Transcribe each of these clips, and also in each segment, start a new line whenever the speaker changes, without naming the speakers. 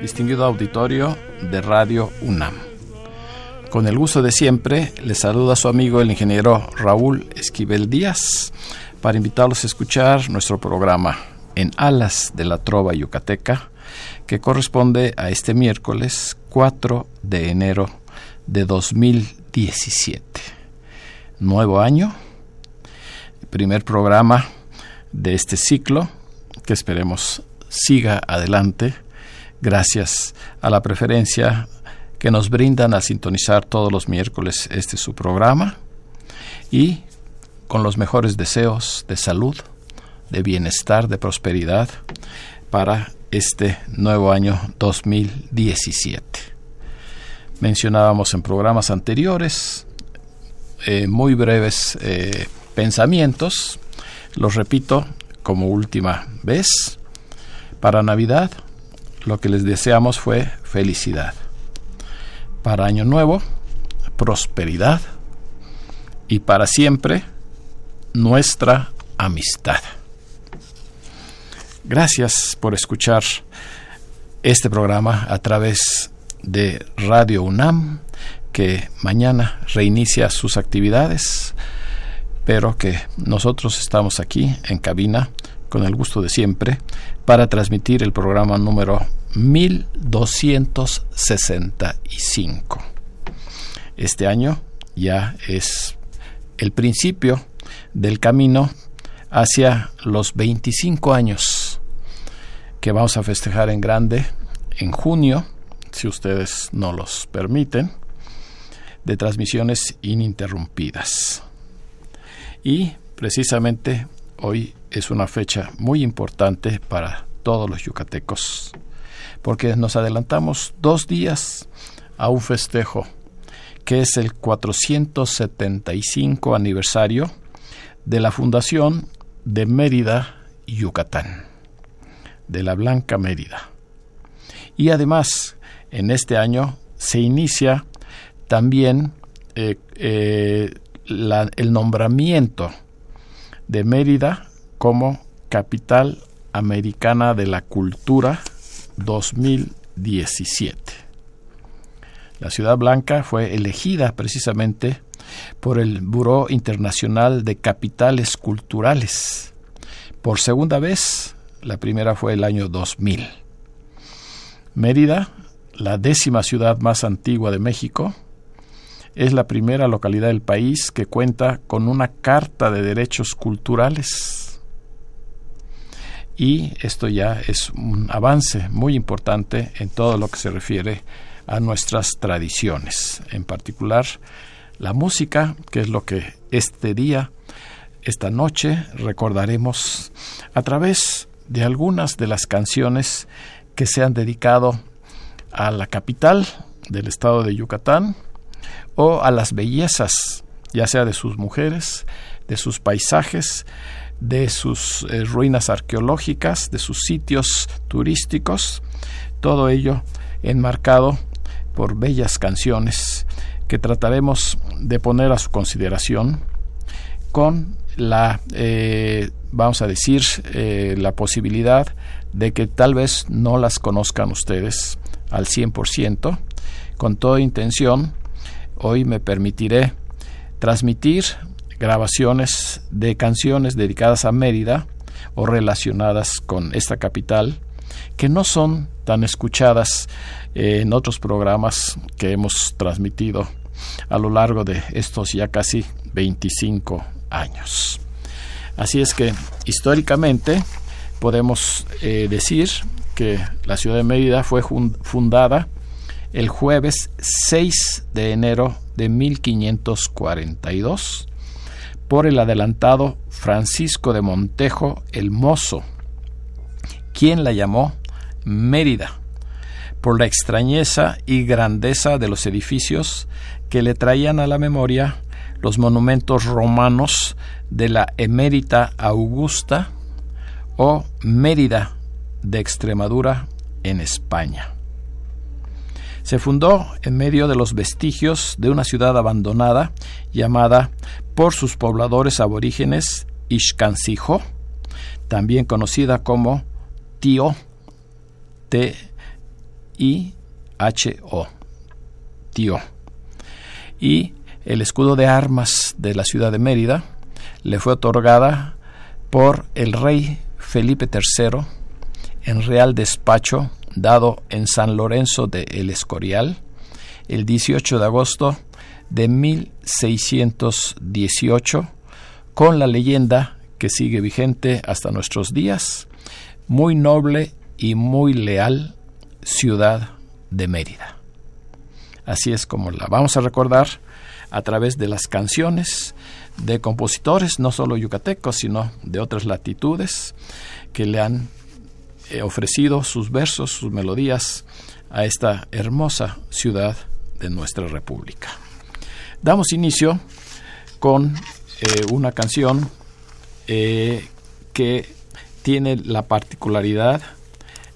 distinguido auditorio de Radio UNAM. Con el gusto de siempre, les saluda su amigo el ingeniero Raúl Esquivel Díaz para invitarlos a escuchar nuestro programa En Alas de la Trova Yucateca, que corresponde a este miércoles 4 de enero de 2017. Nuevo año, primer programa de este ciclo que esperemos siga adelante gracias a la preferencia que nos brindan a sintonizar todos los miércoles este su programa y con los mejores deseos de salud, de bienestar, de prosperidad para este nuevo año 2017. Mencionábamos en programas anteriores eh, muy breves eh, pensamientos, los repito como última vez. Para Navidad lo que les deseamos fue felicidad. Para Año Nuevo, prosperidad. Y para siempre, nuestra amistad. Gracias por escuchar este programa a través de Radio UNAM, que mañana reinicia sus actividades, pero que nosotros estamos aquí en cabina con el gusto de siempre para transmitir el programa número 1265. Este año ya es el principio del camino hacia los 25 años que vamos a festejar en grande en junio, si ustedes no los permiten, de transmisiones ininterrumpidas. Y precisamente hoy es una fecha muy importante para todos los yucatecos, porque nos adelantamos dos días a un festejo que es el 475 aniversario de la fundación de Mérida, Yucatán, de la Blanca Mérida. Y además, en este año se inicia también eh, eh, el nombramiento de Mérida como Capital Americana de la Cultura 2017. La Ciudad Blanca fue elegida precisamente por el Buró Internacional de Capitales Culturales por segunda vez. La primera fue el año 2000. Mérida, la décima ciudad más antigua de México, es la primera localidad del país que cuenta con una Carta de Derechos Culturales. Y esto ya es un avance muy importante en todo lo que se refiere a nuestras tradiciones, en particular la música, que es lo que este día, esta noche, recordaremos a través de algunas de las canciones que se han dedicado a la capital del estado de Yucatán o a las bellezas, ya sea de sus mujeres, de sus paisajes, de sus eh, ruinas arqueológicas, de sus sitios turísticos, todo ello enmarcado por bellas canciones que trataremos de poner a su consideración con la, eh, vamos a decir, eh, la posibilidad de que tal vez no las conozcan ustedes al 100%. Con toda intención, hoy me permitiré transmitir grabaciones de canciones dedicadas a Mérida o relacionadas con esta capital que no son tan escuchadas eh, en otros programas que hemos transmitido a lo largo de estos ya casi 25 años. Así es que históricamente podemos eh, decir que la ciudad de Mérida fue fundada el jueves 6 de enero de 1542 por el adelantado Francisco de Montejo el Mozo, quien la llamó Mérida, por la extrañeza y grandeza de los edificios que le traían a la memoria los monumentos romanos de la emérita Augusta o Mérida de Extremadura en España. Se fundó en medio de los vestigios de una ciudad abandonada llamada por sus pobladores aborígenes Ixcancijo, también conocida como Tío, T-I-H-O, Tío. Y el escudo de armas de la ciudad de Mérida le fue otorgada por el rey Felipe III en real despacho dado en San Lorenzo de El Escorial el 18 de agosto de 1618 con la leyenda que sigue vigente hasta nuestros días, muy noble y muy leal ciudad de Mérida. Así es como la vamos a recordar a través de las canciones de compositores, no solo yucatecos, sino de otras latitudes, que le han ofrecido sus versos, sus melodías a esta hermosa ciudad de nuestra república. Damos inicio con eh, una canción eh, que tiene la particularidad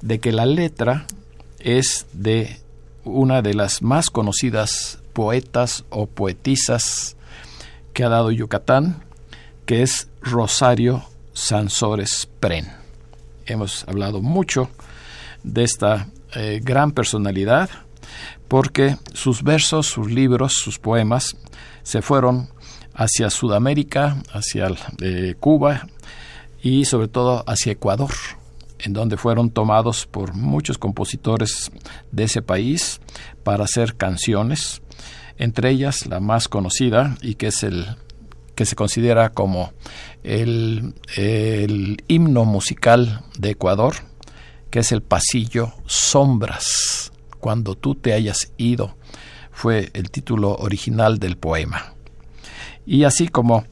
de que la letra es de una de las más conocidas poetas o poetisas que ha dado Yucatán, que es Rosario Sansores Pren. Hemos hablado mucho de esta eh, gran personalidad porque sus versos, sus libros, sus poemas se fueron hacia Sudamérica, hacia eh, Cuba y sobre todo hacia Ecuador, en donde fueron tomados por muchos compositores de ese país para hacer canciones entre ellas la más conocida y que es el que se considera como el, el himno musical de Ecuador, que es el pasillo Sombras, cuando tú te hayas ido, fue el título original del poema. Y así como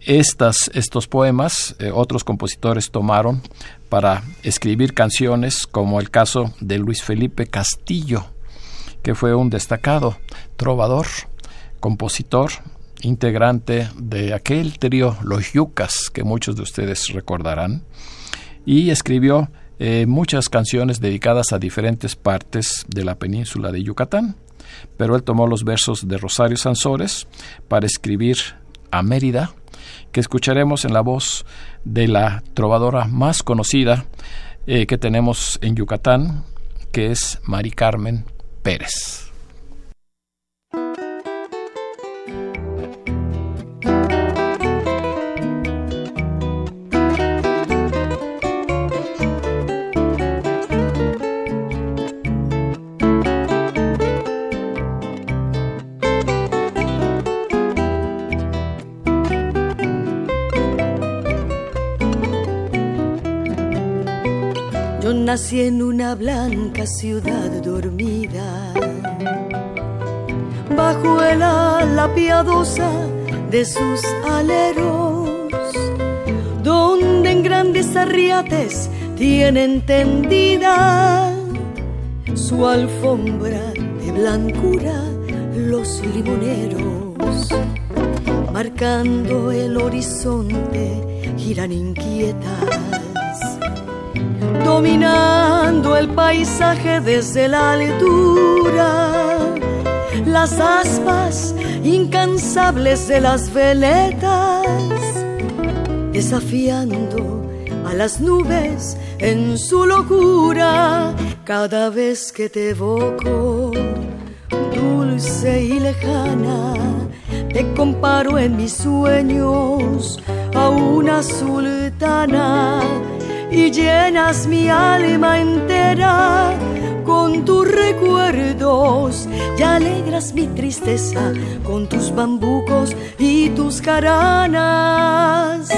estas, estos poemas, eh, otros compositores tomaron para escribir canciones, como el caso de Luis Felipe Castillo, que fue un destacado trovador, compositor, integrante de aquel trío Los Yucas, que muchos de ustedes recordarán, y escribió eh, muchas canciones dedicadas a diferentes partes de la península de Yucatán, pero él tomó los versos de Rosario Sansores para escribir a Mérida, que escucharemos en la voz de la trovadora más conocida eh, que tenemos en Yucatán, que es Mari Carmen Pérez.
Nací en una blanca ciudad dormida, bajo el ala piadosa de sus aleros, donde en grandes arriates tienen tendida su alfombra de blancura los limoneros, marcando el horizonte, giran inquietas dominando el paisaje desde la altura, las aspas incansables de las veletas, desafiando a las nubes en su locura, cada vez que te evoco, dulce y lejana, te comparo en mis sueños a una sultana y llenas mi alma entera con tus recuerdos y alegras mi tristeza con tus bambucos y tus caranas.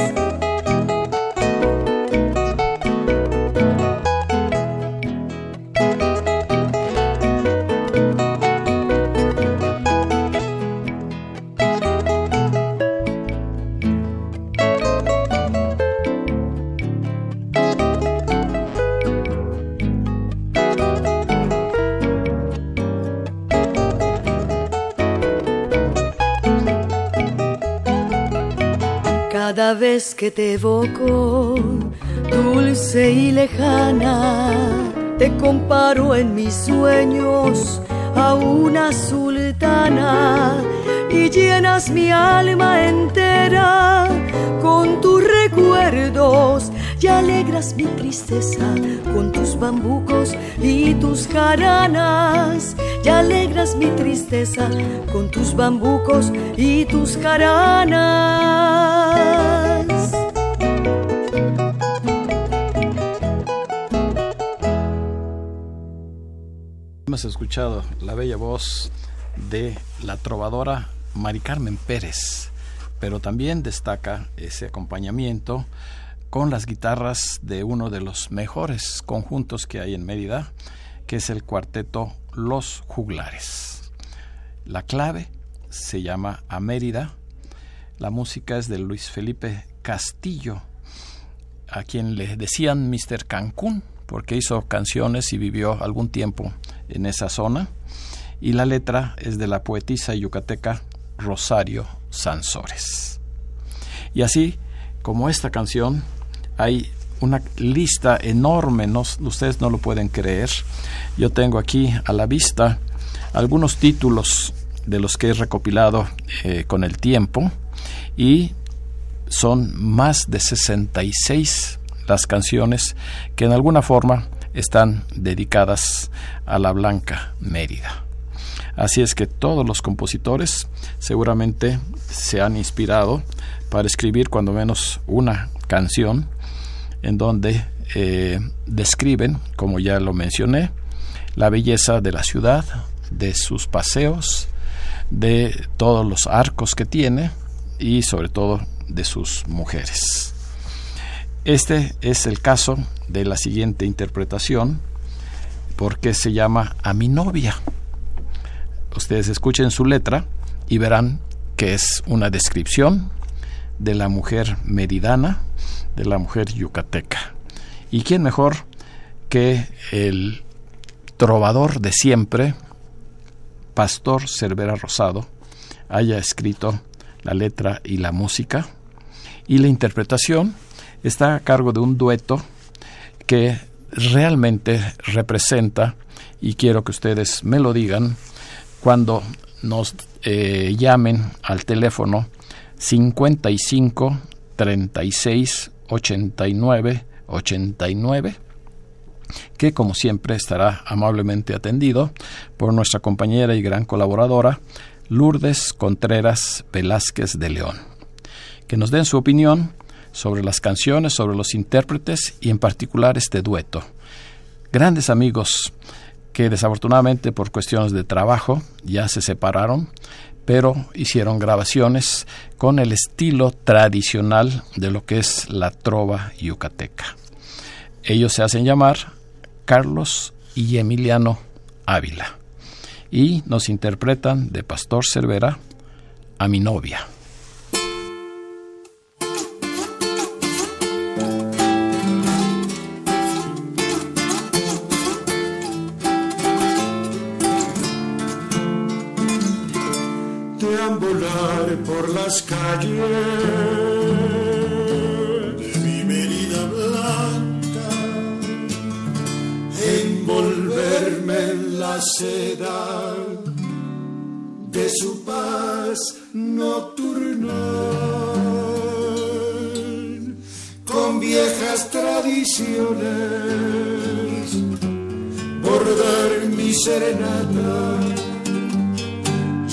Que te evoco, dulce y lejana, te comparo en mis sueños a una sultana y llenas mi alma entera con tus recuerdos y alegras mi tristeza con tus bambucos y tus jaranas y alegras mi tristeza con tus bambucos y tus jaranas.
Hemos escuchado la bella voz de la trovadora Mari Carmen Pérez, pero también destaca ese acompañamiento con las guitarras de uno de los mejores conjuntos que hay en Mérida, que es el cuarteto Los Juglares. La clave se llama A Mérida. La música es de Luis Felipe Castillo, a quien le decían Mr. Cancún, porque hizo canciones y vivió algún tiempo en esa zona. Y la letra es de la poetisa yucateca Rosario Sansores. Y así como esta canción, hay una lista enorme, no, ustedes no lo pueden creer. Yo tengo aquí a la vista algunos títulos de los que he recopilado eh, con el tiempo y son más de 66 las canciones que en alguna forma están dedicadas a la Blanca Mérida. Así es que todos los compositores seguramente se han inspirado para escribir cuando menos una canción en donde eh, describen, como ya lo mencioné, la belleza de la ciudad, de sus paseos, de todos los arcos que tiene y sobre todo de sus mujeres. Este es el caso de la siguiente interpretación, porque se llama A mi novia. Ustedes escuchen su letra y verán que es una descripción de la mujer meridana, de la mujer yucateca. ¿Y quién mejor que el trovador de siempre, Pastor Cervera Rosado, haya escrito la letra y la música? Y la interpretación está a cargo de un dueto que realmente representa, y quiero que ustedes me lo digan, cuando nos eh, llamen al teléfono 55 36 89 89 que como siempre estará amablemente atendido por nuestra compañera y gran colaboradora Lourdes Contreras Velázquez de León. Que nos den su opinión sobre las canciones, sobre los intérpretes y en particular este dueto. Grandes amigos que desafortunadamente por cuestiones de trabajo ya se separaron, pero hicieron grabaciones con el estilo tradicional de lo que es la trova yucateca. Ellos se hacen llamar Carlos y Emiliano Ávila y nos interpretan de Pastor Cervera a mi novia.
Por las calles. De mi Merida blanca, envolverme en la seda de su paz nocturna, con viejas tradiciones, bordar mi serenata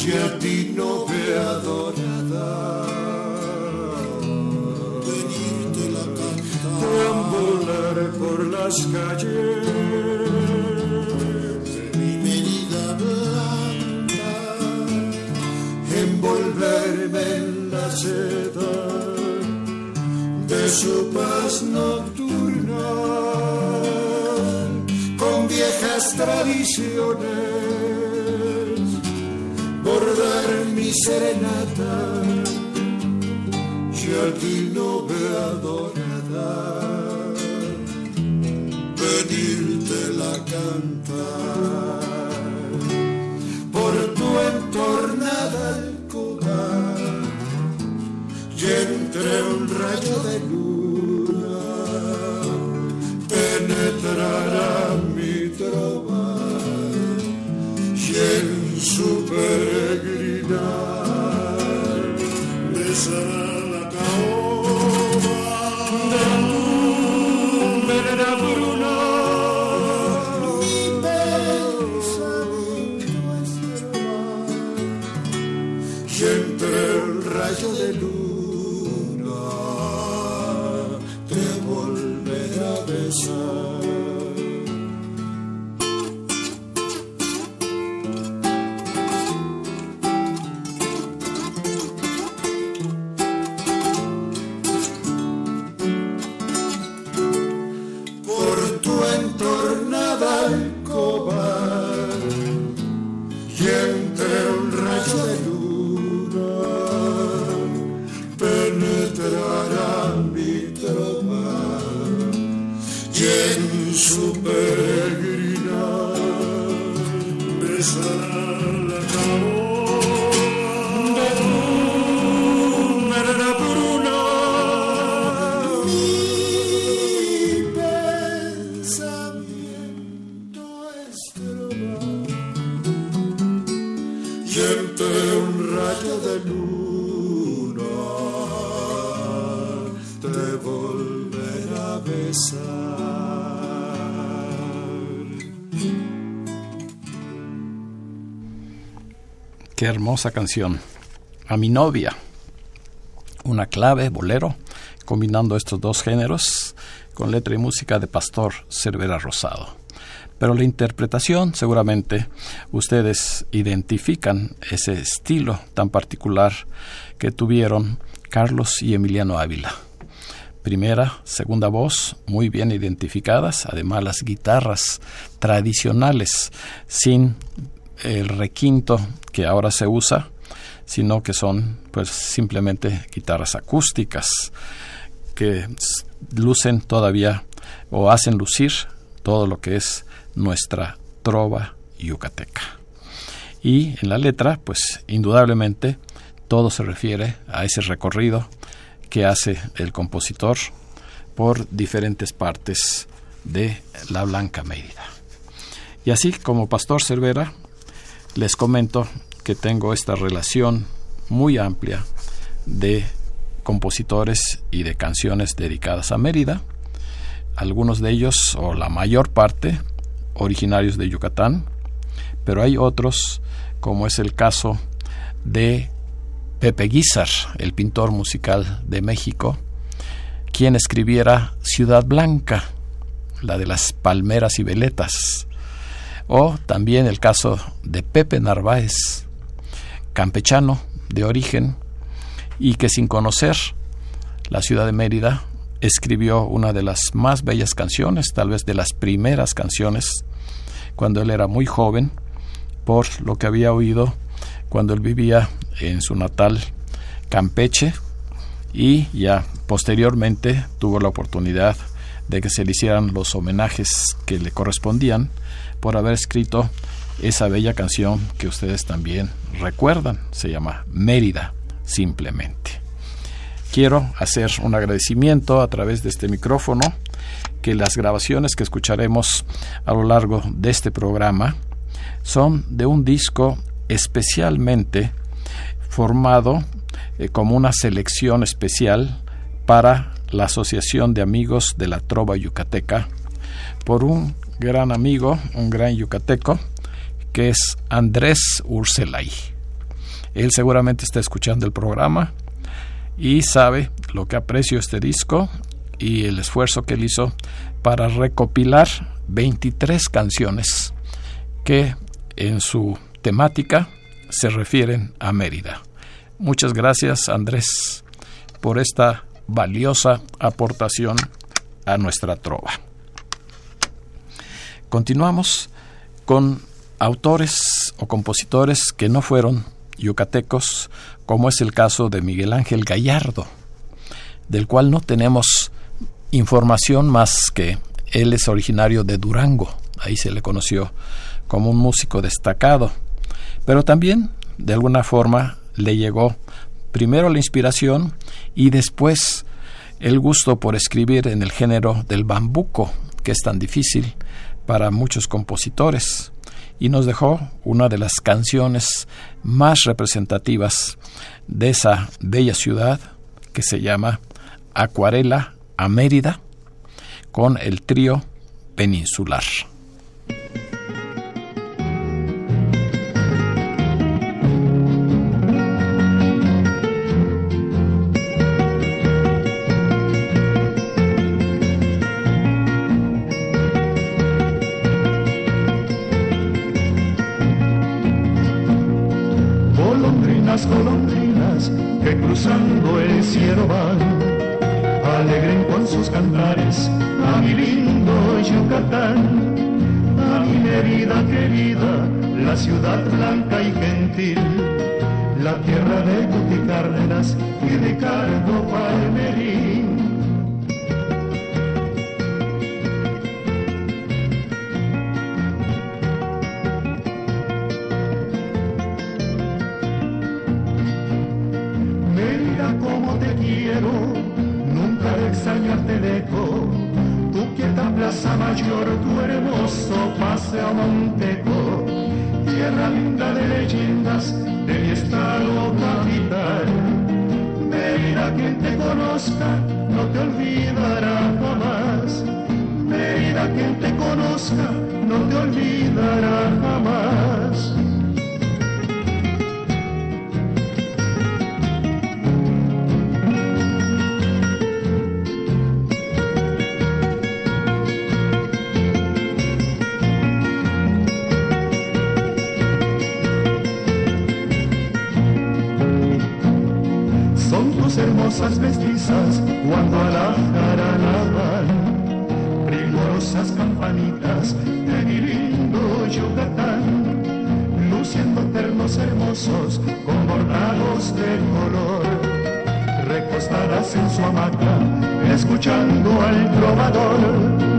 y a ti no ve adorada. Venirte la cantar, deambular por las calles. De mi medida blanca, envolverme en la seda. De su paz nocturna, con viejas tradiciones mi serenata. Y a ti no me adorada. Pedirte la cantar por tu entornada alcoba. Y entre un rayo de luna penetrará mi trova. Y en su
Jesus. Canción. A mi novia. Una clave, bolero, combinando estos dos géneros con letra y música de Pastor Cervera Rosado. Pero la interpretación, seguramente ustedes identifican ese estilo tan particular que tuvieron Carlos y Emiliano Ávila. Primera, segunda voz, muy bien identificadas, además las guitarras tradicionales, sin el requinto que ahora se usa, sino que son pues simplemente guitarras acústicas que lucen todavía o hacen lucir todo lo que es nuestra trova yucateca. Y en la letra, pues indudablemente todo se refiere a ese recorrido que hace el compositor por diferentes partes de la Blanca Mérida. Y así como Pastor Cervera, les comento que tengo esta relación muy amplia de compositores y de canciones dedicadas a Mérida, algunos de ellos, o la mayor parte, originarios de Yucatán, pero hay otros, como es el caso de Pepe Guizar, el pintor musical de México, quien escribiera Ciudad Blanca, la de las palmeras y veletas, o también el caso de Pepe Narváez, campechano de origen, y que sin conocer la ciudad de Mérida escribió una de las más bellas canciones, tal vez de las primeras canciones, cuando él era muy joven, por lo que había oído cuando él vivía en su natal Campeche y ya posteriormente tuvo la oportunidad de que se le hicieran los homenajes que le correspondían por haber escrito esa bella canción que ustedes también recuerdan, se llama Mérida, simplemente. Quiero hacer un agradecimiento a través de este micrófono que las grabaciones que escucharemos a lo largo de este programa son de un disco especialmente formado eh, como una selección especial para la Asociación de Amigos de la Trova Yucateca por un gran amigo, un gran yucateco, que es Andrés Urselay. Él seguramente está escuchando el programa y sabe lo que aprecio este disco y el esfuerzo que él hizo para recopilar 23 canciones que en su temática se refieren a Mérida. Muchas gracias Andrés por esta valiosa aportación a nuestra trova. Continuamos con autores o compositores que no fueron yucatecos, como es el caso de Miguel Ángel Gallardo, del cual no tenemos información más que él es originario de Durango, ahí se le conoció como un músico destacado, pero también de alguna forma le llegó primero la inspiración y después el gusto por escribir en el género del bambuco, que es tan difícil para muchos compositores, y nos dejó una de las canciones más representativas de esa bella ciudad que se llama Acuarela a con el trío peninsular.
Cuando a la jarana van, primorosas campanitas de mi lindo Yucatán, luciendo ternos hermosos con bordados de color, recostadas en su hamaca, escuchando al trovador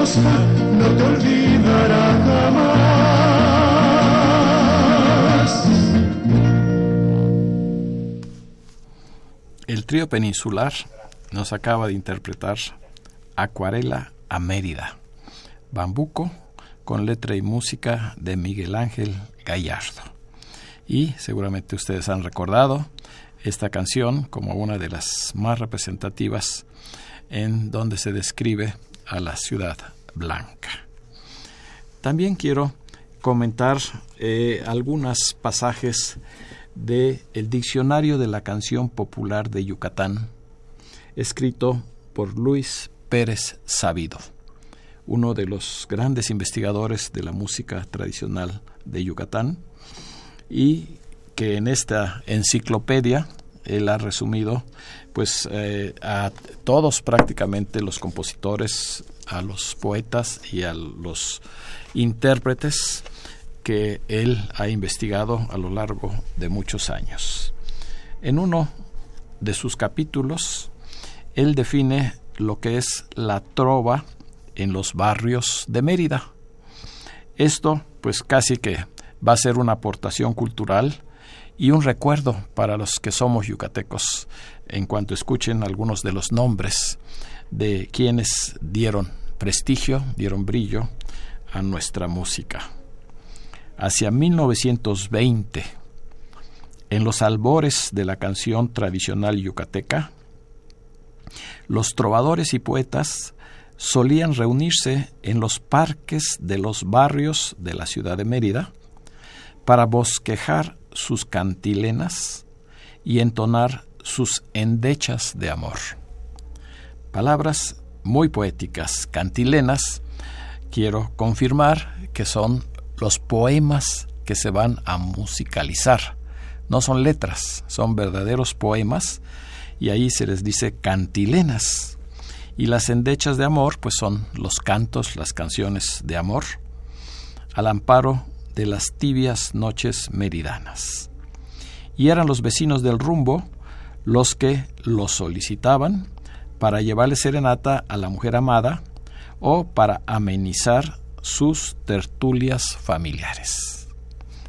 no te olvidará jamás.
El trío peninsular nos acaba de interpretar Acuarela a Mérida, Bambuco, con letra y música de Miguel Ángel Gallardo. Y seguramente ustedes han recordado esta canción como una de las más representativas en donde se describe a la ciudad blanca. También quiero comentar eh, algunos pasajes del el Diccionario de la Canción Popular de Yucatán, escrito por Luis Pérez Sabido, uno de los grandes investigadores de la música tradicional de Yucatán, y que en esta enciclopedia él ha resumido pues eh, a todos prácticamente los compositores, a los poetas y a los intérpretes que él ha investigado a lo largo de muchos años. En uno de sus capítulos él define lo que es la trova en los barrios de Mérida. Esto, pues casi que va a ser una aportación cultural y un recuerdo para los que somos yucatecos en cuanto escuchen algunos de los nombres de quienes dieron prestigio, dieron brillo a nuestra música. Hacia 1920, en los albores de la canción tradicional yucateca, los trovadores y poetas solían reunirse en los parques de los barrios de la ciudad de Mérida para bosquejar sus cantilenas y entonar sus endechas de amor. Palabras muy poéticas, cantilenas, quiero confirmar que son los poemas que se van a musicalizar no son letras, son verdaderos poemas y ahí se les dice cantilenas. Y las endechas de amor, pues son los cantos, las canciones de amor, al amparo de las tibias noches meridanas. Y eran los vecinos del rumbo los que lo solicitaban para llevarle serenata a la mujer amada o para amenizar sus tertulias familiares.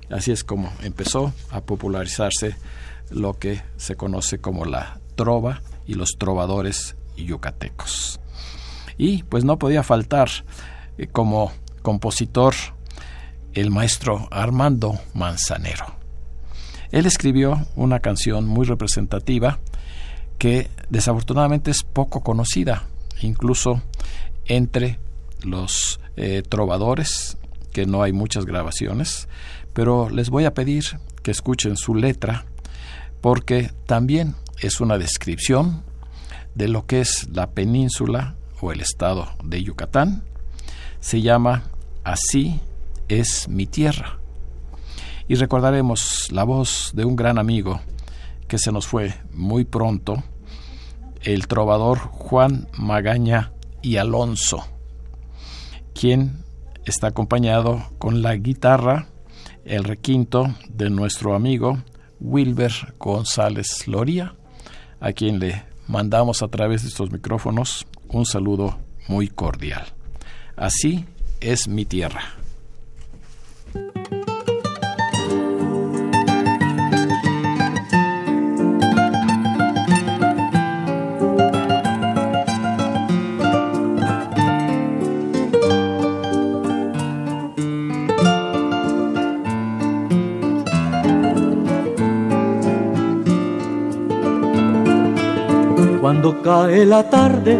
Así es como empezó a popularizarse lo que se conoce como la trova y los trovadores yucatecos. Y pues no podía faltar eh, como compositor el maestro Armando Manzanero. Él escribió una canción muy representativa que desafortunadamente es poco conocida, incluso entre los eh, trovadores, que no hay muchas grabaciones, pero les voy a pedir que escuchen su letra, porque también es una descripción de lo que es la península o el estado de Yucatán. Se llama Así es mi tierra. Y recordaremos la voz de un gran amigo que se nos fue muy pronto, el trovador Juan Magaña y Alonso, quien está acompañado con la guitarra, el requinto de nuestro amigo Wilber González Loría, a quien le mandamos a través de estos micrófonos un saludo muy cordial. Así es mi tierra.
Cuando cae la tarde,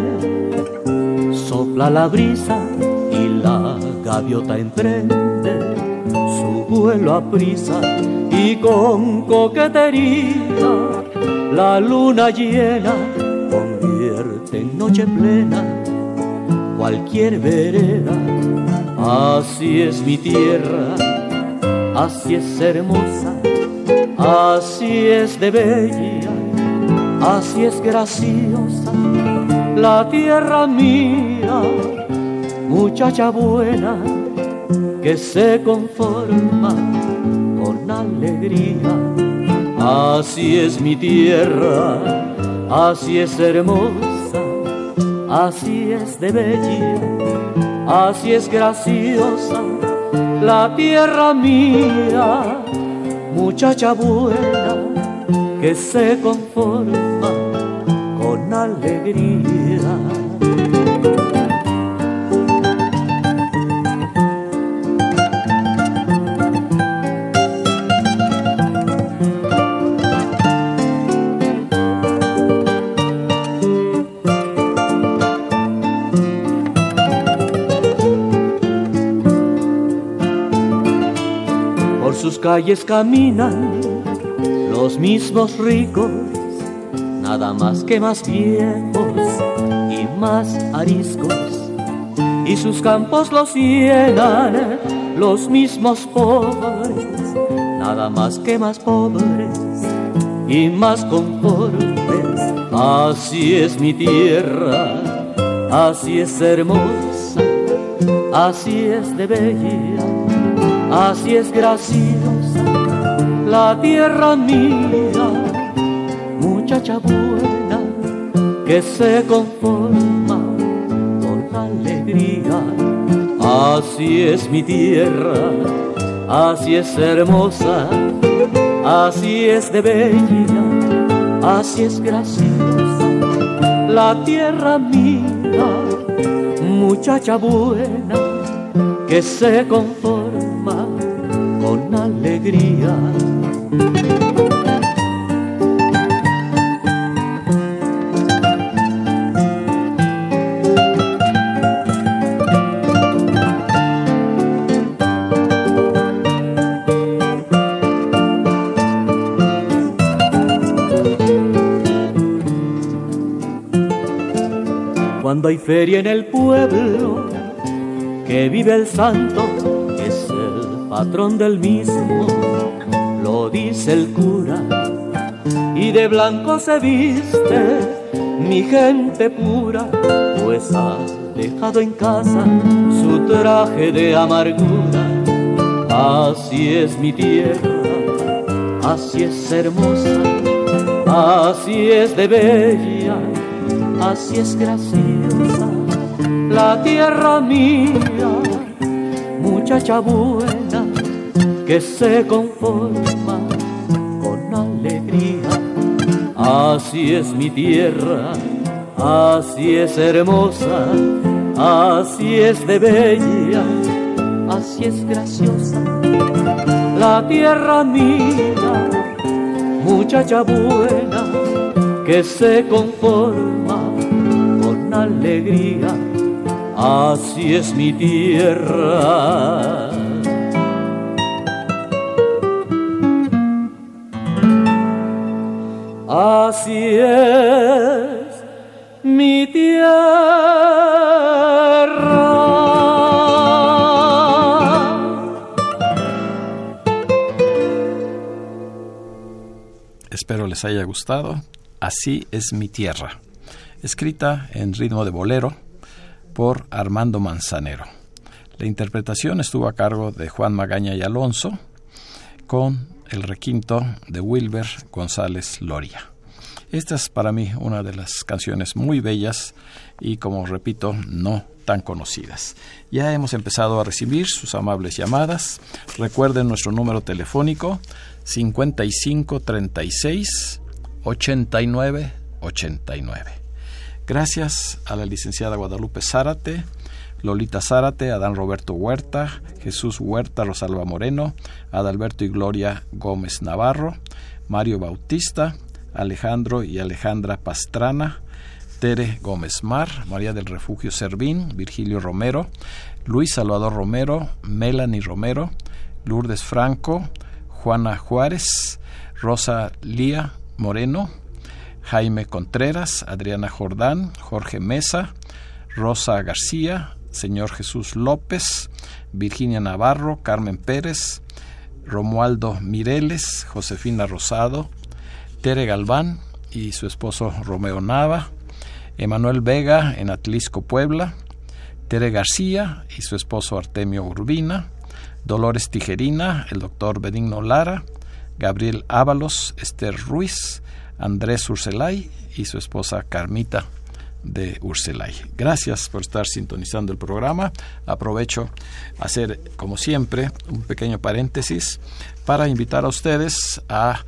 sopla la brisa y la gaviota emprende su vuelo a prisa y con coquetería la luna llena convierte en noche plena cualquier vereda. Así es mi tierra, así es hermosa, así es de bella así es graciosa la tierra mía, muchacha buena que se conforma con alegría. Así es mi tierra, así es hermosa, así es de bella, así es graciosa la tierra mía, muchacha buena que se conforma con alegría. Calles caminan los mismos ricos, nada más que más viejos y más ariscos, y sus campos los llenan los mismos pobres, nada más que más pobres y más conformes. Así es mi tierra, así es hermosa, así es de bella, así es graciosa la tierra mía, muchacha buena que se conforma con alegría. Así es mi tierra, así es hermosa, así es de bella, así es graciosa. La tierra mía, muchacha buena que se conforma con alegría. Cuando hay feria en el pueblo, que vive el santo, patrón del mismo como dice el cura, y de blanco se viste mi gente pura, pues ha dejado en casa su traje de amargura. Así es mi tierra, así es hermosa, así es de bella, así es graciosa, la tierra mía, muchacha buena que se conforma con alegría. Así es mi tierra, así es hermosa, así es de bella, así es graciosa. La tierra mía, muchacha buena, que se conforma con alegría. Así es mi tierra. Así es mi tierra.
Espero les haya gustado. Así es mi tierra. Escrita en ritmo de bolero por Armando Manzanero. La interpretación estuvo a cargo de Juan Magaña y Alonso con el requinto de Wilber González Loria. Esta es para mí una de las canciones muy bellas y, como repito, no tan conocidas. Ya hemos empezado a recibir sus amables llamadas. Recuerden nuestro número telefónico 5536 89 89. Gracias a la licenciada Guadalupe Zárate, Lolita Zárate, Adán Roberto Huerta, Jesús Huerta Rosalba Moreno, Adalberto y Gloria Gómez Navarro, Mario Bautista, Alejandro y Alejandra Pastrana, Tere Gómez Mar, María del Refugio Servín, Virgilio Romero, Luis Salvador Romero, Melanie Romero, Lourdes Franco, Juana Juárez, Rosa Lía Moreno, Jaime Contreras, Adriana Jordán, Jorge Mesa, Rosa García, Señor Jesús López, Virginia Navarro, Carmen Pérez, Romualdo Mireles, Josefina Rosado, Tere Galván y su esposo Romeo Nava, Emanuel Vega en Atlisco, Puebla, Tere García y su esposo Artemio Urbina, Dolores Tijerina, el doctor Benigno Lara, Gabriel Ábalos, Esther Ruiz, Andrés Urselay y su esposa Carmita de Urselay. Gracias por estar sintonizando el programa. Aprovecho hacer, como siempre, un pequeño paréntesis para invitar a ustedes a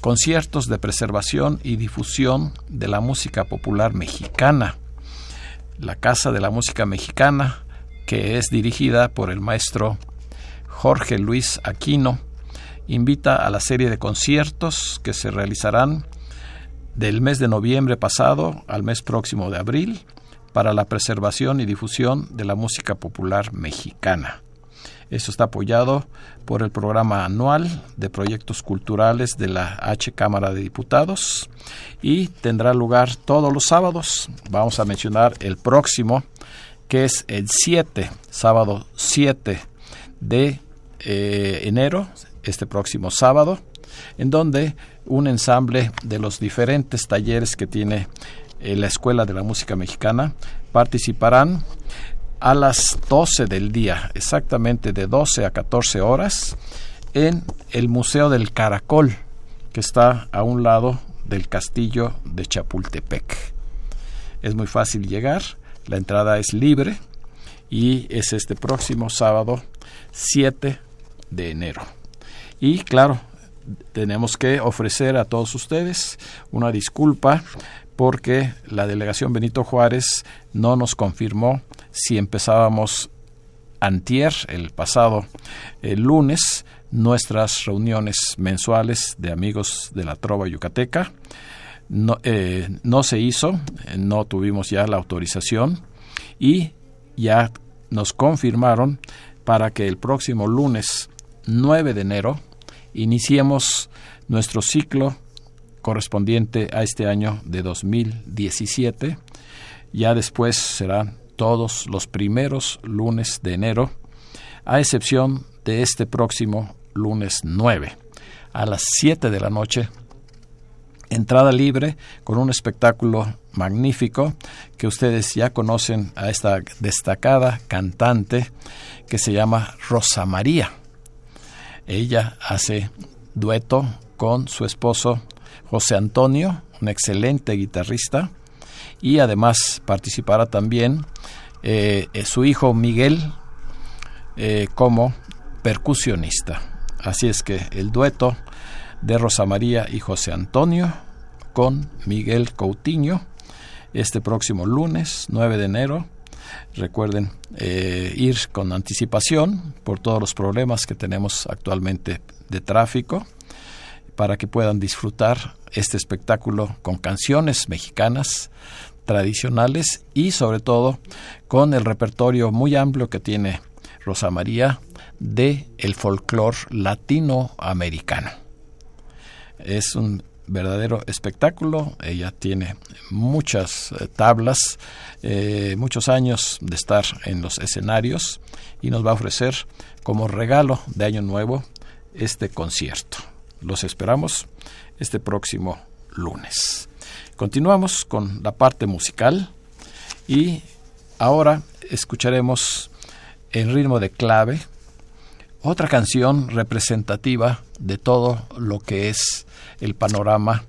conciertos de preservación y difusión de la música popular mexicana. La Casa de la Música Mexicana, que es dirigida por el maestro Jorge Luis Aquino, invita a la serie de conciertos que se realizarán del mes de noviembre pasado al mes próximo de abril para la preservación y difusión de la música popular mexicana. Esto está apoyado por el programa anual de proyectos culturales de la H Cámara de Diputados y tendrá lugar todos los sábados. Vamos a mencionar el próximo, que es el 7, sábado 7 de eh, enero, este próximo sábado, en donde un ensamble de los diferentes talleres que tiene eh, la Escuela de la Música Mexicana participarán a las 12 del día, exactamente de 12 a 14 horas, en el Museo del Caracol, que está a un lado del castillo de Chapultepec. Es muy fácil llegar, la entrada es libre y es este próximo sábado 7 de enero. Y claro, tenemos que ofrecer a todos ustedes una disculpa porque la delegación Benito Juárez no nos confirmó si empezábamos antier, el pasado el lunes, nuestras reuniones mensuales de amigos de la Trova Yucateca. No, eh, no se hizo, no tuvimos ya la autorización y ya nos confirmaron para que el próximo lunes 9 de enero iniciemos nuestro ciclo correspondiente a este año de 2017. Ya después serán todos los primeros lunes de enero, a excepción de este próximo lunes 9. a las 7 de la noche. Entrada libre con un espectáculo magnífico que ustedes ya conocen a esta destacada cantante que se llama Rosa María. Ella hace dueto con su esposo José Antonio, un excelente guitarrista, y además participará también eh, su hijo Miguel eh, como percusionista. Así es que el dueto de Rosa María y José Antonio con Miguel Coutinho este próximo lunes 9 de enero. Recuerden eh, ir con anticipación por todos los problemas que tenemos actualmente de tráfico para que puedan disfrutar este espectáculo con canciones mexicanas tradicionales y sobre todo con el repertorio muy amplio que tiene Rosa María de el folclore latinoamericano. Es un verdadero espectáculo. Ella tiene muchas eh, tablas, eh, muchos años de estar en los escenarios y nos va a ofrecer como regalo de Año Nuevo este concierto. Los esperamos este próximo lunes. Continuamos con la parte musical y ahora escucharemos en ritmo de clave otra canción representativa de todo lo que es el panorama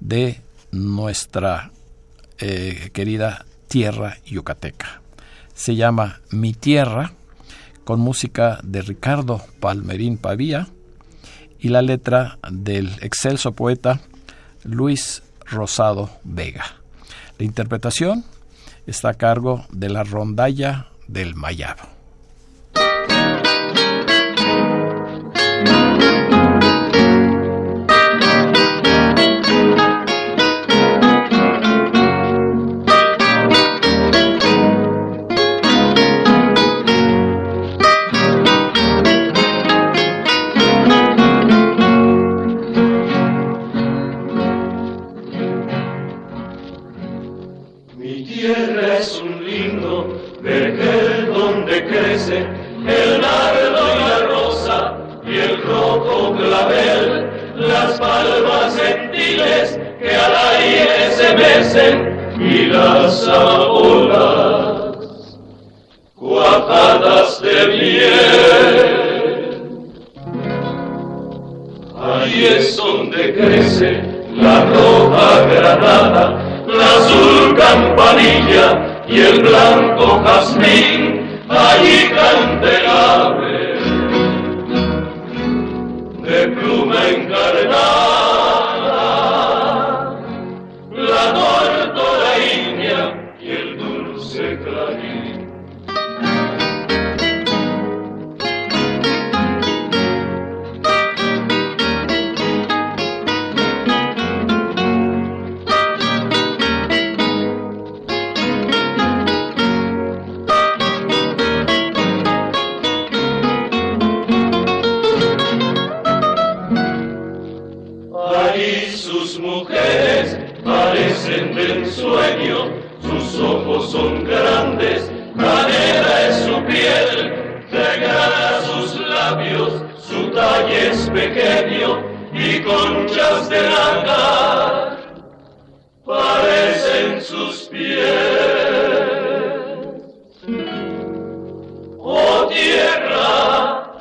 de nuestra eh, querida tierra yucateca. Se llama Mi Tierra, con música de Ricardo Palmerín Pavía y la letra del excelso poeta Luis Rosado Vega. La interpretación está a cargo de la rondalla del piel,
negra sus labios, su talle es pequeño y conchas de nalga parecen sus pies. Oh tierra,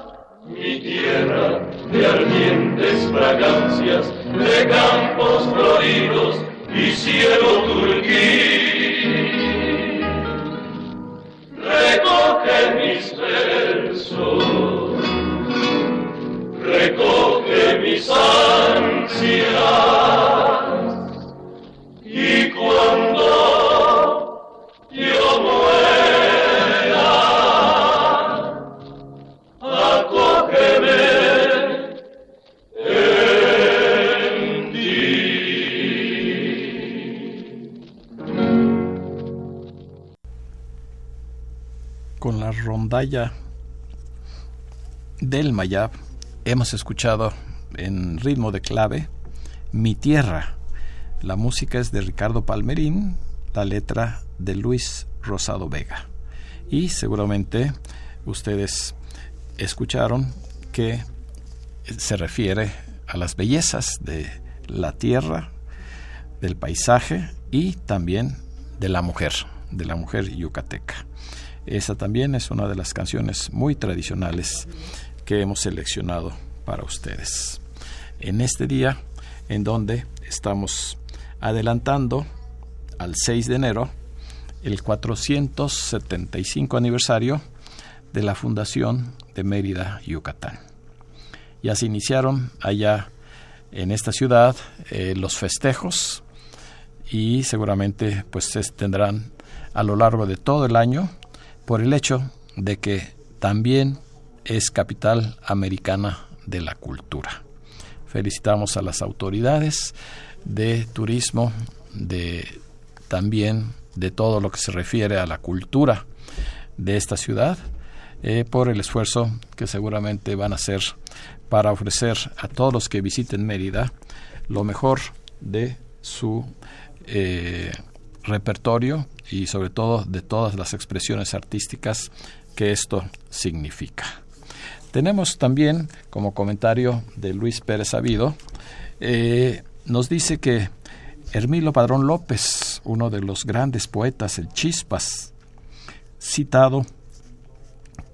mi tierra de ardientes fragancias, de campos floridos y cielo turquí. recoge mis versos, recoge mis ansias.
Del Mayab hemos escuchado en ritmo de clave Mi Tierra. La música es de Ricardo Palmerín, la letra de Luis Rosado Vega. Y seguramente ustedes escucharon que se refiere a las bellezas de la tierra, del paisaje y también de la mujer, de la mujer yucateca. Esa también es una de las canciones muy tradicionales que hemos seleccionado para ustedes. En este día en donde estamos adelantando al 6 de enero el 475 aniversario de la fundación de Mérida, Yucatán. Ya se iniciaron allá en esta ciudad eh, los festejos y seguramente pues se tendrán a lo largo de todo el año por el hecho de que también es capital americana de la cultura. Felicitamos a las autoridades de turismo, de también de todo lo que se refiere a la cultura de esta ciudad, eh, por el esfuerzo que seguramente van a hacer para ofrecer a todos los que visiten Mérida lo mejor de su eh, repertorio y sobre todo de todas las expresiones artísticas que esto significa. Tenemos también como comentario de Luis Pérez Sabido, eh, nos dice que Hermilo Padrón López, uno de los grandes poetas, el Chispas, citado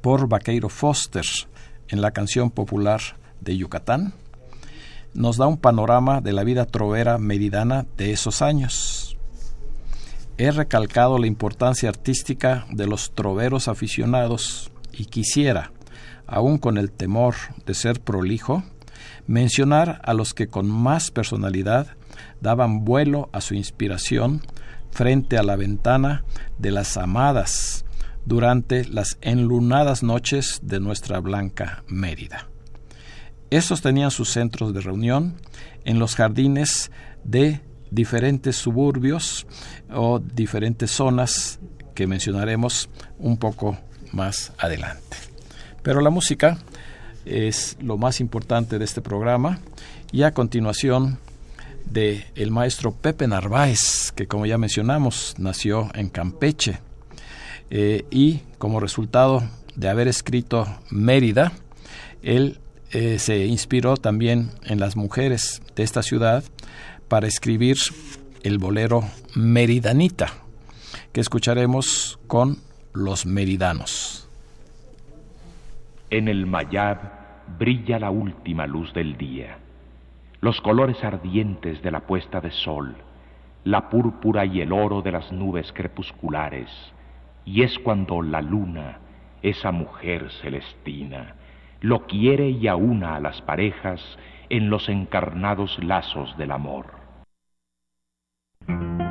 por Vaqueiro Foster en la canción popular de Yucatán, nos da un panorama de la vida trovera meridana de esos años. He recalcado la importancia artística de los troveros aficionados y quisiera, aun con el temor de ser prolijo, mencionar a los que con más personalidad daban vuelo a su inspiración frente a la ventana de las amadas durante las enlunadas noches de nuestra blanca Mérida. Estos tenían sus centros de reunión en los jardines de diferentes suburbios o diferentes zonas que mencionaremos un poco más adelante. Pero la música es lo más importante de este programa y a continuación de el maestro Pepe Narváez, que como ya mencionamos nació en Campeche eh, y como resultado de haber escrito Mérida, él eh, se inspiró también en las mujeres de esta ciudad para escribir el bolero Meridanita, que escucharemos con los meridanos.
En el Mayab brilla la última luz del día, los colores ardientes de la puesta de sol, la púrpura y el oro de las nubes crepusculares, y es cuando la luna, esa mujer celestina, lo quiere y aúna a las parejas en los encarnados lazos del amor.
Forma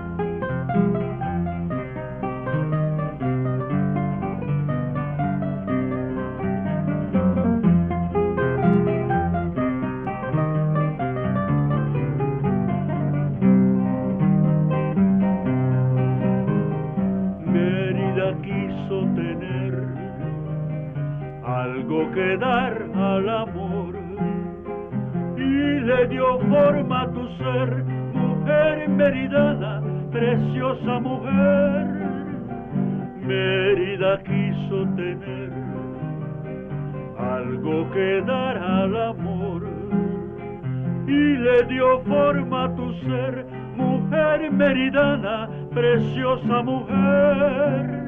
ser, mujer meridana, preciosa mujer.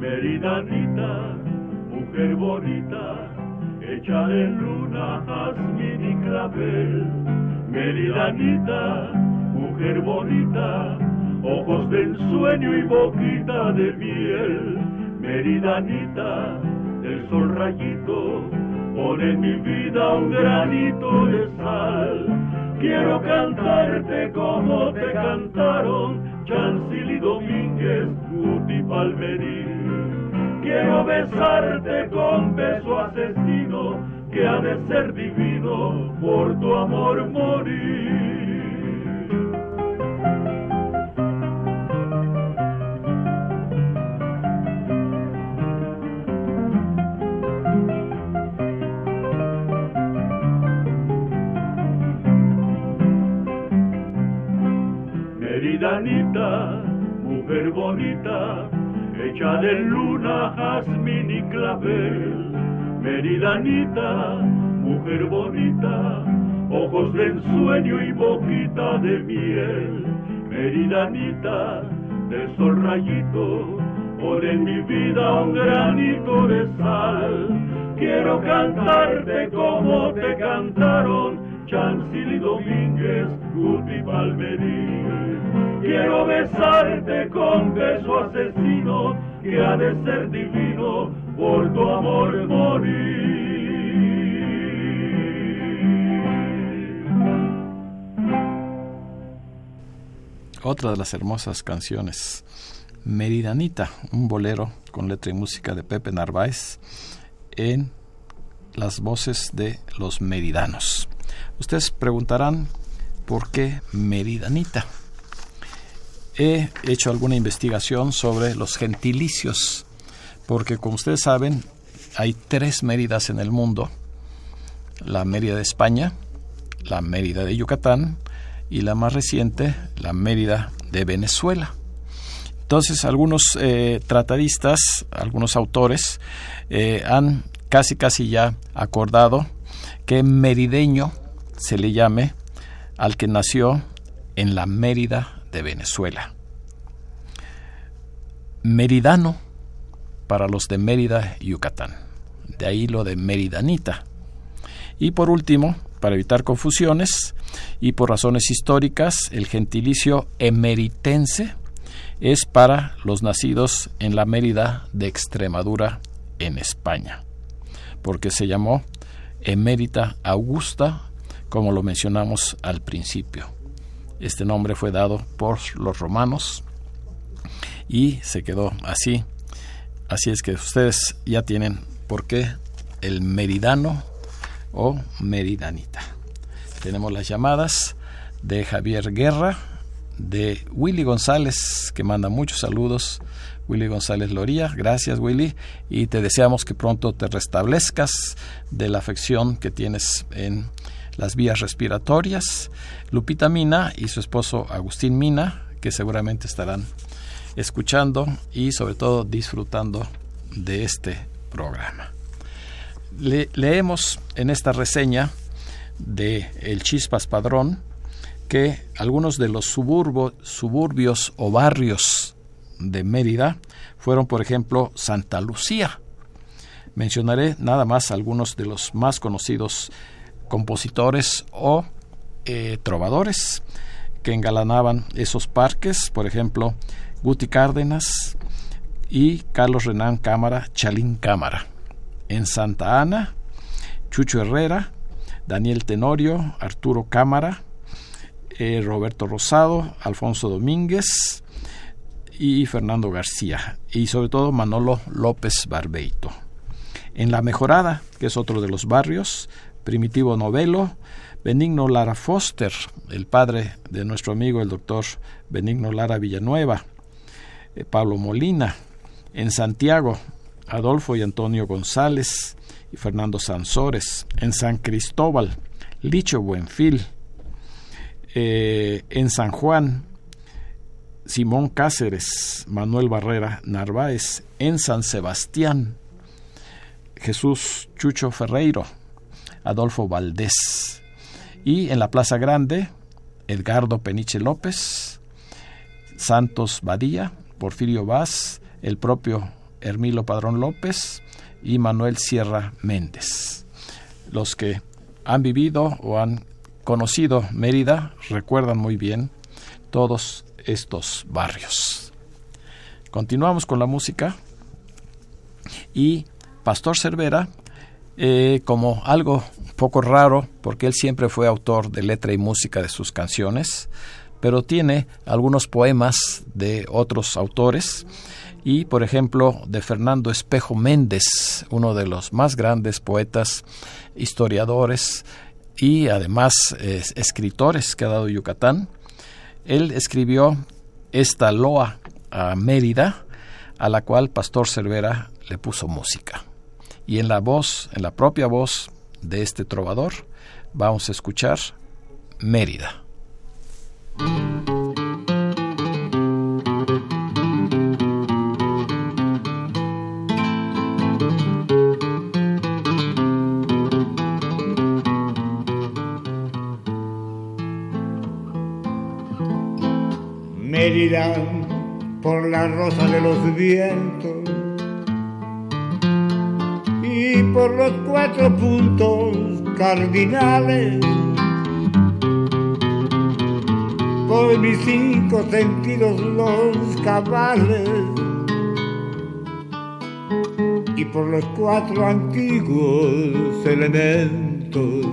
Meridanita, mujer bonita, hecha de luna, jazmín y clavel. Meridanita, mujer bonita, ojos de ensueño y boquita de miel. Meridanita, del sol rayito, pone en mi vida un granito de como te cantaron Chancil y Domínguez, Guti Palmerín Quiero besarte con beso asesino que ha de ser divino por tu amor morir. Bonita, hecha de luna, jazmín y clavel, meridanita, mujer bonita, ojos de ensueño y boquita de miel, meridanita del sol rayito, pon en mi vida un granito de sal. Quiero cantarte como te cantaron Chancil y Domínguez, Guti Palmerí. Quiero besarte con beso asesino que ha de ser divino por tu amor morir.
otra de las hermosas canciones, Meridanita, un bolero con letra y música de Pepe Narváez en las voces de los meridanos. Ustedes preguntarán por qué Meridanita. He hecho alguna investigación sobre los gentilicios, porque como ustedes saben, hay tres Méridas en el mundo. La Mérida de España, la Mérida de Yucatán y la más reciente, la Mérida de Venezuela. Entonces, algunos eh, tratadistas, algunos autores, eh, han casi casi ya acordado que merideño se le llame al que nació en la Mérida de Venezuela. Meridano para los de Mérida, Yucatán. De ahí lo de meridanita. Y por último, para evitar confusiones y por razones históricas, el gentilicio emeritense es para los nacidos en la Mérida de Extremadura, en España, porque se llamó Emérita Augusta, como lo mencionamos al principio. Este nombre fue dado por los romanos y se quedó así. Así es que ustedes ya tienen por qué el meridano o Meridanita. Tenemos las llamadas de Javier Guerra, de Willy González, que manda muchos saludos. Willy González Loría, gracias Willy, y te deseamos que pronto te restablezcas de la afección que tienes en las vías respiratorias. Lupita Mina y su esposo Agustín Mina, que seguramente estarán escuchando y sobre todo disfrutando de este programa leemos en esta reseña de El Chispas Padrón que algunos de los suburbios o barrios de Mérida fueron, por ejemplo, Santa Lucía. Mencionaré nada más algunos de los más conocidos compositores o eh, trovadores que engalanaban esos parques, por ejemplo, Guti Cárdenas y Carlos Renán Cámara, Chalín Cámara en Santa Ana, Chucho Herrera, Daniel Tenorio, Arturo Cámara, eh, Roberto Rosado, Alfonso Domínguez y Fernando García, y sobre todo Manolo López Barbeito. En La Mejorada, que es otro de los barrios, Primitivo Novelo, Benigno Lara Foster, el padre de nuestro amigo el doctor Benigno Lara Villanueva, eh, Pablo Molina, en Santiago, Adolfo y Antonio González y Fernando Sansores, en San Cristóbal, Licho Buenfil, eh, en San Juan, Simón Cáceres, Manuel Barrera Narváez, en San Sebastián, Jesús Chucho Ferreiro, Adolfo Valdés, y en la Plaza Grande, Edgardo Peniche López, Santos Badía, Porfirio Vaz, el propio Hermilo Padrón López y Manuel Sierra Méndez. Los que han vivido o han conocido Mérida recuerdan muy bien todos estos barrios. Continuamos con la música y Pastor Cervera, eh, como algo poco raro, porque él siempre fue autor de letra y música de sus canciones, pero tiene algunos poemas de otros autores y, por ejemplo, de Fernando Espejo Méndez, uno de los más grandes poetas, historiadores y además escritores que ha dado Yucatán. Él escribió esta loa a Mérida, a la cual Pastor Cervera le puso música. Y en la voz, en la propia voz de este trovador, vamos a escuchar Mérida.
Mérida por la rosa de los vientos por los cuatro puntos cardinales. Por mis cinco sentidos los cabales y por los cuatro antiguos elementos.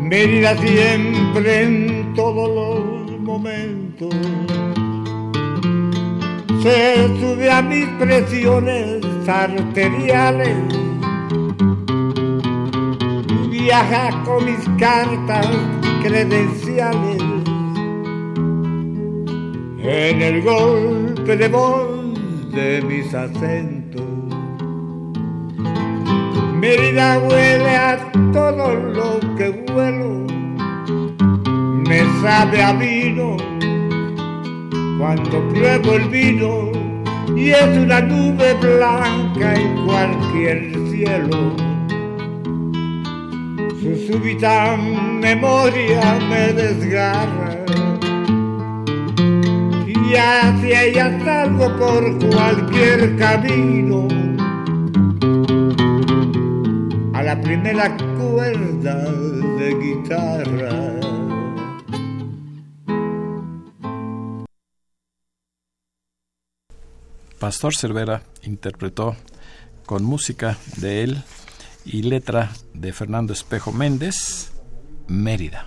Mérida siempre en todos los momentos. Se sube a mis presiones arteriales. Viaja con mis cartas credenciales. En el golpe de voz de mis acentos. Mérida huele a todo lo que huelo, me sabe a vino cuando pruebo el vino y es una nube blanca en cualquier cielo. Su súbita memoria me desgarra y hacia ella salgo por cualquier camino. A la primera cuerda de guitarra.
Pastor Cervera interpretó con música de él y letra de Fernando Espejo Méndez, Mérida.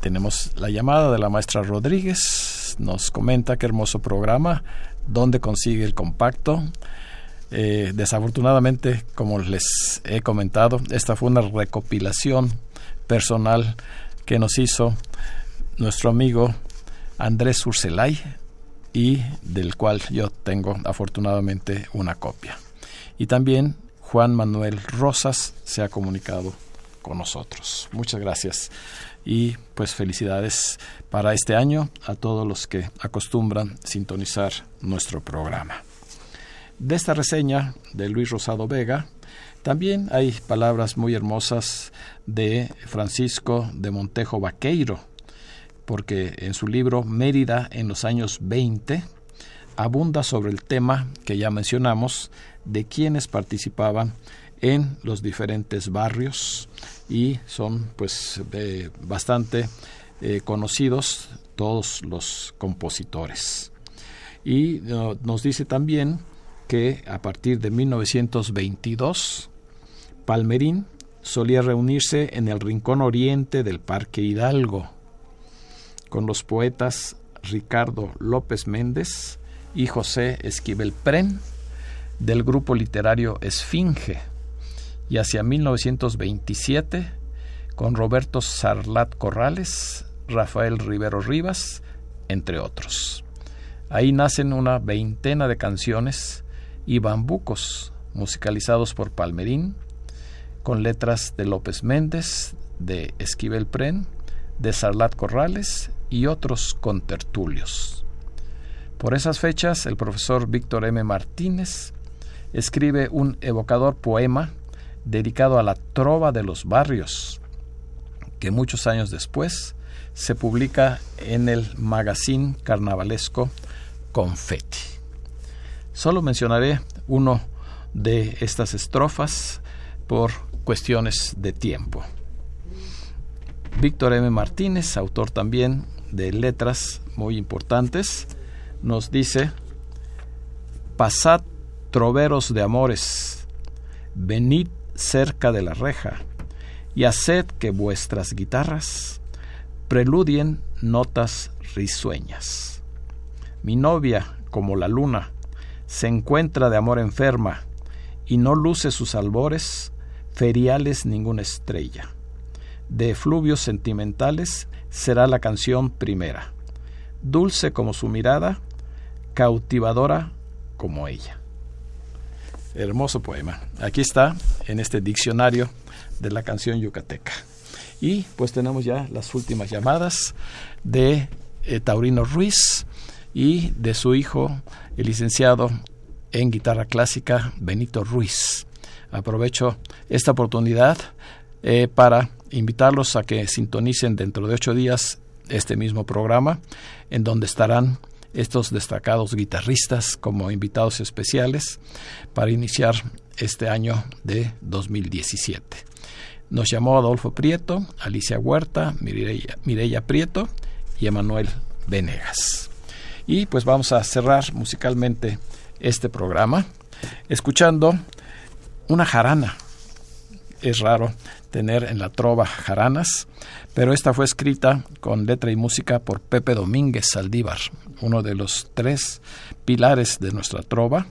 Tenemos la llamada de la maestra Rodríguez, nos comenta qué hermoso programa, dónde consigue el compacto. Eh, desafortunadamente, como les he comentado, esta fue una recopilación personal que nos hizo nuestro amigo Andrés Urselay y del cual yo tengo afortunadamente una copia. Y también Juan Manuel Rosas se ha comunicado con nosotros. Muchas gracias y pues felicidades para este año a todos los que acostumbran sintonizar nuestro programa. De esta reseña de Luis Rosado Vega, también hay palabras muy hermosas de Francisco de Montejo Vaqueiro, porque en su libro Mérida en los años 20 abunda sobre el tema que ya mencionamos de quienes participaban en los diferentes barrios y son pues bastante eh, conocidos todos los compositores. Y nos dice también que a partir de 1922 Palmerín solía reunirse en el rincón oriente del Parque Hidalgo con los poetas Ricardo López Méndez y José Esquivel Pren del grupo literario Esfinge y hacia 1927 con Roberto Sarlat Corrales, Rafael Rivero Rivas, entre otros. Ahí nacen una veintena de canciones y bambucos musicalizados por Palmerín, con letras de López Méndez, de Esquivel Pren, de Sarlat Corrales y otros contertulios. Por esas fechas, el profesor Víctor M. Martínez escribe un evocador poema dedicado a la trova de los barrios, que muchos años después se publica en el magazine carnavalesco Confetti. Solo mencionaré uno de estas estrofas por cuestiones de tiempo. Víctor M. Martínez, autor también de letras muy importantes, nos dice, Pasad troveros de amores, venid cerca de la reja, y haced que vuestras guitarras preludien notas risueñas. Mi novia, como la luna, se encuentra de amor enferma, y no luce sus albores feriales ninguna estrella. De efluvios sentimentales será la canción primera, dulce como su mirada, cautivadora como ella. Hermoso poema. Aquí está en este diccionario de la canción yucateca. Y pues tenemos ya las últimas llamadas de eh, Taurino Ruiz y de su hijo, el licenciado en guitarra clásica, Benito Ruiz. Aprovecho esta oportunidad eh, para invitarlos a que sintonicen dentro de ocho días este mismo programa, en donde estarán estos destacados guitarristas como invitados especiales para iniciar este año de 2017. Nos llamó Adolfo Prieto, Alicia Huerta, Mireya, Prieto y Emanuel Venegas. Y pues vamos a cerrar musicalmente este programa escuchando una jarana. Es raro tener en la trova jaranas, pero esta fue escrita con letra y música por Pepe Domínguez Saldívar, uno de los tres pilares de nuestra trova.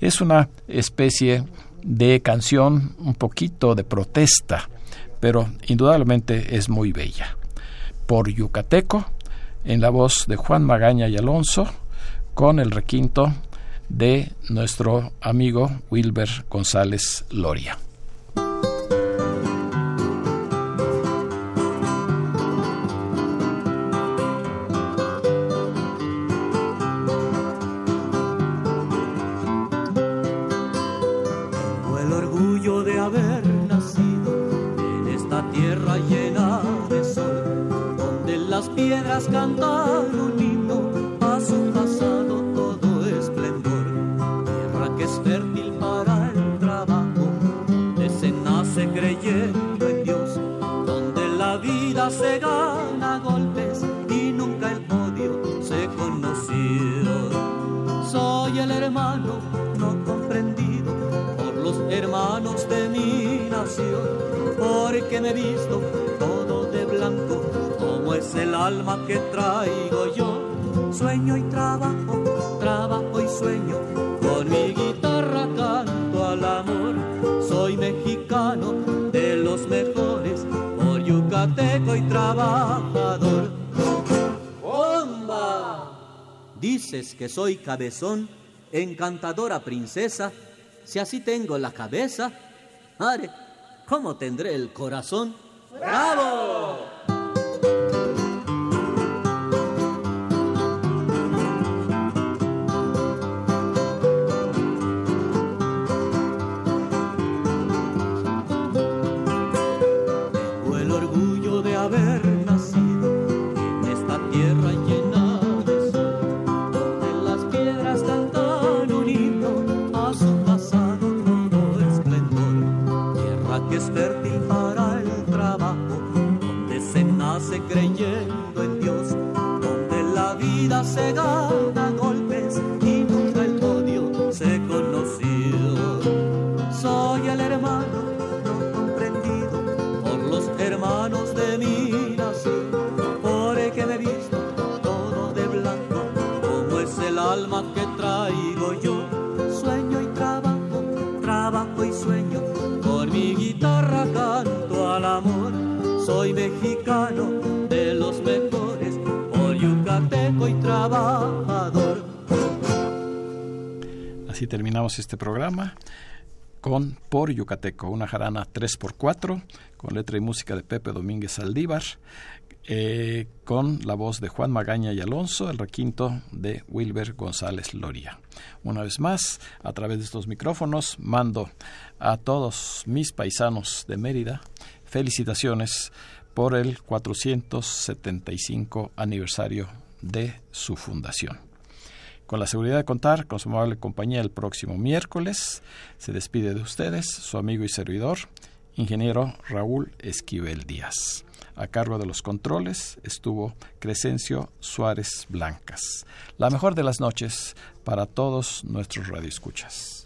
Es una especie de canción un poquito de protesta, pero indudablemente es muy bella. Por Yucateco, en la voz de Juan Magaña y Alonso, con el requinto de nuestro amigo Wilber González Loria.
Alma que traigo yo. Sueño y trabajo, trabajo y sueño. Con mi guitarra canto al amor. Soy mexicano de los mejores, por yucateco y trabajador. ¡Bomba! Dices que soy cabezón, encantadora princesa. Si así tengo la cabeza, ¿cómo tendré el corazón? ¡Bravo!
Este programa con Por Yucateco, una jarana 3x4 con letra y música de Pepe Domínguez Aldívar, eh, con la voz de Juan Magaña y Alonso, el requinto de Wilber González Loria. Una vez más, a través de estos micrófonos, mando a todos mis paisanos de Mérida felicitaciones por el 475 aniversario de su fundación. Con la seguridad de contar con su amable compañía el próximo miércoles, se despide de ustedes su amigo y servidor, ingeniero Raúl Esquivel Díaz. A cargo de los controles estuvo Crescencio Suárez Blancas. La mejor de las noches para todos nuestros radioescuchas.